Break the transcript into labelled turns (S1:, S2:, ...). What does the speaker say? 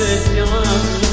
S1: hasret yanar